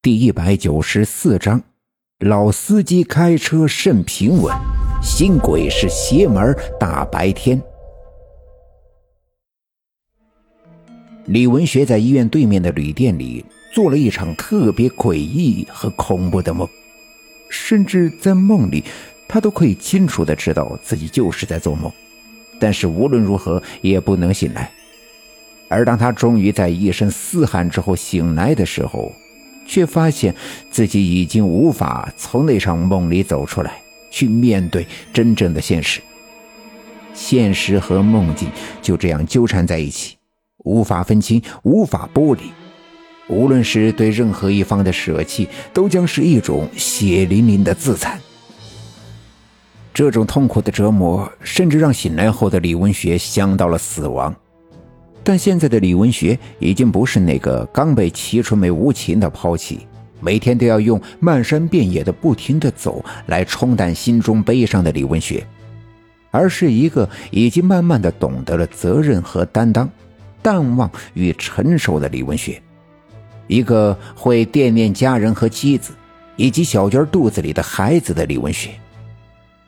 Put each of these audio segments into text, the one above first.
第一百九十四章，老司机开车甚平稳，新鬼是邪门大白天。李文学在医院对面的旅店里做了一场特别诡异和恐怖的梦，甚至在梦里，他都可以清楚的知道自己就是在做梦，但是无论如何也不能醒来。而当他终于在一声嘶喊之后醒来的时候，却发现自己已经无法从那场梦里走出来，去面对真正的现实。现实和梦境就这样纠缠在一起，无法分清，无法剥离。无论是对任何一方的舍弃，都将是一种血淋淋的自残。这种痛苦的折磨，甚至让醒来后的李文学想到了死亡。但现在的李文学已经不是那个刚被齐春梅无情的抛弃，每天都要用漫山遍野的不停的走来冲淡心中悲伤的李文学，而是一个已经慢慢的懂得了责任和担当、淡忘与成熟的李文学，一个会惦念家人和妻子，以及小娟肚子里的孩子的李文学。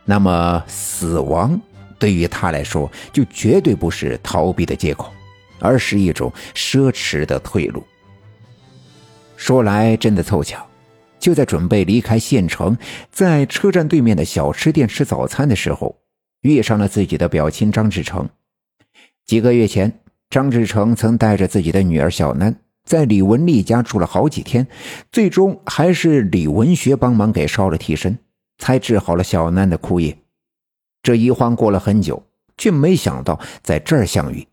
那么，死亡对于他来说，就绝对不是逃避的借口。而是一种奢侈的退路。说来真的凑巧，就在准备离开县城，在车站对面的小吃店吃早餐的时候，遇上了自己的表亲张志成。几个月前，张志成曾带着自己的女儿小楠在李文丽家住了好几天，最终还是李文学帮忙给烧了替身，才治好了小楠的枯叶。这一晃过了很久，却没想到在这儿相遇。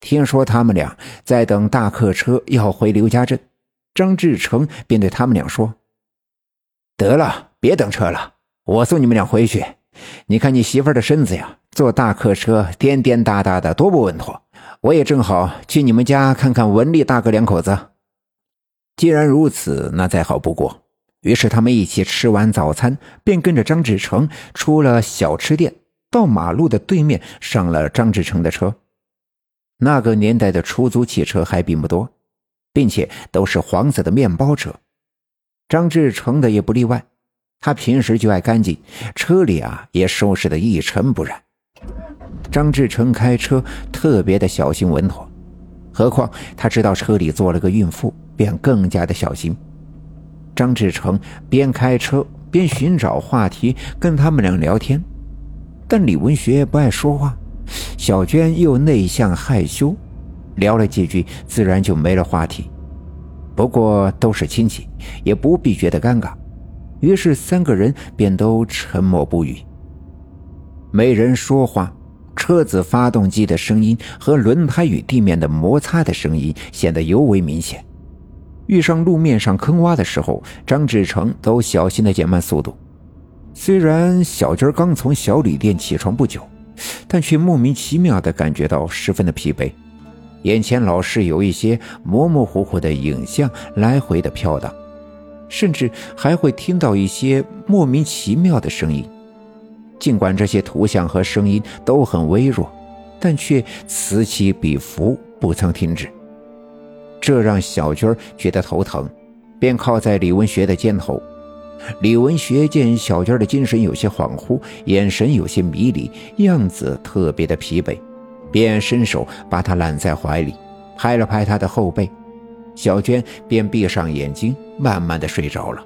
听说他们俩在等大客车要回刘家镇，张志成便对他们俩说：“得了，别等车了，我送你们俩回去。你看你媳妇的身子呀，坐大客车颠颠哒哒的，多不稳妥。我也正好去你们家看看文丽大哥两口子。既然如此，那再好不过。于是他们一起吃完早餐，便跟着张志成出了小吃店，到马路的对面上了张志成的车。”那个年代的出租汽车还并不多，并且都是黄色的面包车，张志成的也不例外。他平时就爱干净，车里啊也收拾的一尘不染。张志成开车特别的小心稳妥，何况他知道车里坐了个孕妇，便更加的小心。张志成边开车边寻找话题跟他们俩聊天，但李文学不爱说话。小娟又内向害羞，聊了几句，自然就没了话题。不过都是亲戚，也不必觉得尴尬。于是三个人便都沉默不语。没人说话，车子发动机的声音和轮胎与地面的摩擦的声音显得尤为明显。遇上路面上坑洼的时候，张志成都小心的减慢速度。虽然小娟刚从小旅店起床不久。但却莫名其妙地感觉到十分的疲惫，眼前老是有一些模模糊糊的影像来回的飘荡，甚至还会听到一些莫名其妙的声音。尽管这些图像和声音都很微弱，但却此起彼伏，不曾停止。这让小军觉得头疼，便靠在李文学的肩头。李文学见小娟的精神有些恍惚，眼神有些迷离，样子特别的疲惫，便伸手把她揽在怀里，拍了拍她的后背，小娟便闭上眼睛，慢慢的睡着了。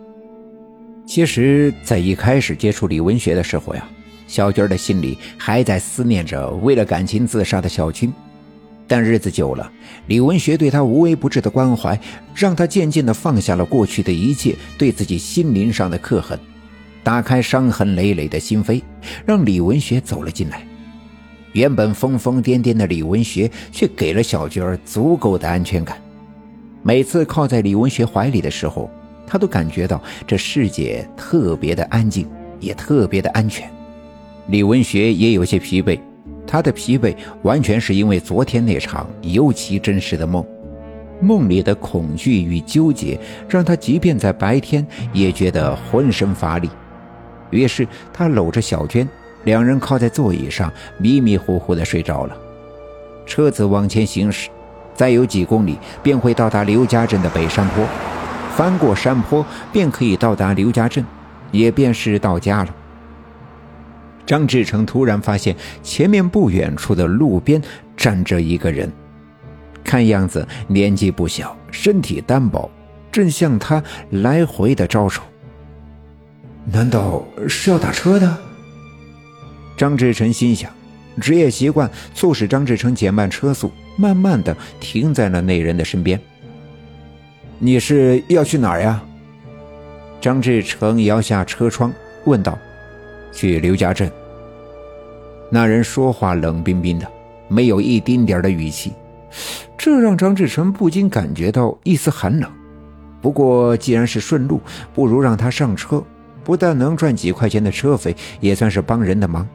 其实，在一开始接触李文学的时候呀，小娟的心里还在思念着为了感情自杀的小军。但日子久了，李文学对他无微不至的关怀，让他渐渐地放下了过去的一切对自己心灵上的刻痕，打开伤痕累累的心扉，让李文学走了进来。原本疯疯癫癫的李文学，却给了小娟儿足够的安全感。每次靠在李文学怀里的时候，他都感觉到这世界特别的安静，也特别的安全。李文学也有些疲惫。他的疲惫完全是因为昨天那场尤其真实的梦，梦里的恐惧与纠结让他即便在白天也觉得浑身乏力。于是他搂着小娟，两人靠在座椅上，迷迷糊糊的睡着了。车子往前行驶，再有几公里便会到达刘家镇的北山坡。翻过山坡便可以到达刘家镇，也便是到家了。张志成突然发现前面不远处的路边站着一个人，看样子年纪不小，身体单薄，正向他来回的招手。难道是要打车的？张志成心想，职业习惯促使张志成减慢车速，慢慢的停在了那人的身边。你是要去哪儿呀？张志成摇下车窗问道。去刘家镇。那人说话冷冰冰的，没有一丁点的语气，这让张志成不禁感觉到一丝寒冷。不过既然是顺路，不如让他上车，不但能赚几块钱的车费，也算是帮人的忙。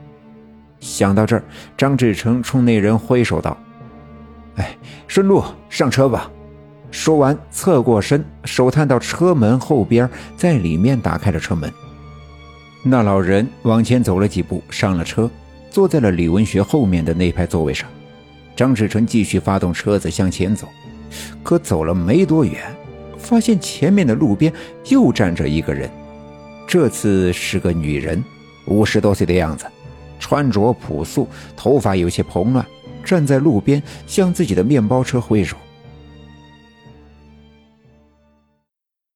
想到这儿，张志成冲那人挥手道：“哎，顺路上车吧。”说完，侧过身，手探到车门后边，在里面打开了车门。那老人往前走了几步，上了车，坐在了李文学后面的那排座位上。张志成继续发动车子向前走，可走了没多远，发现前面的路边又站着一个人。这次是个女人，五十多岁的样子，穿着朴素，头发有些蓬乱，站在路边向自己的面包车挥手。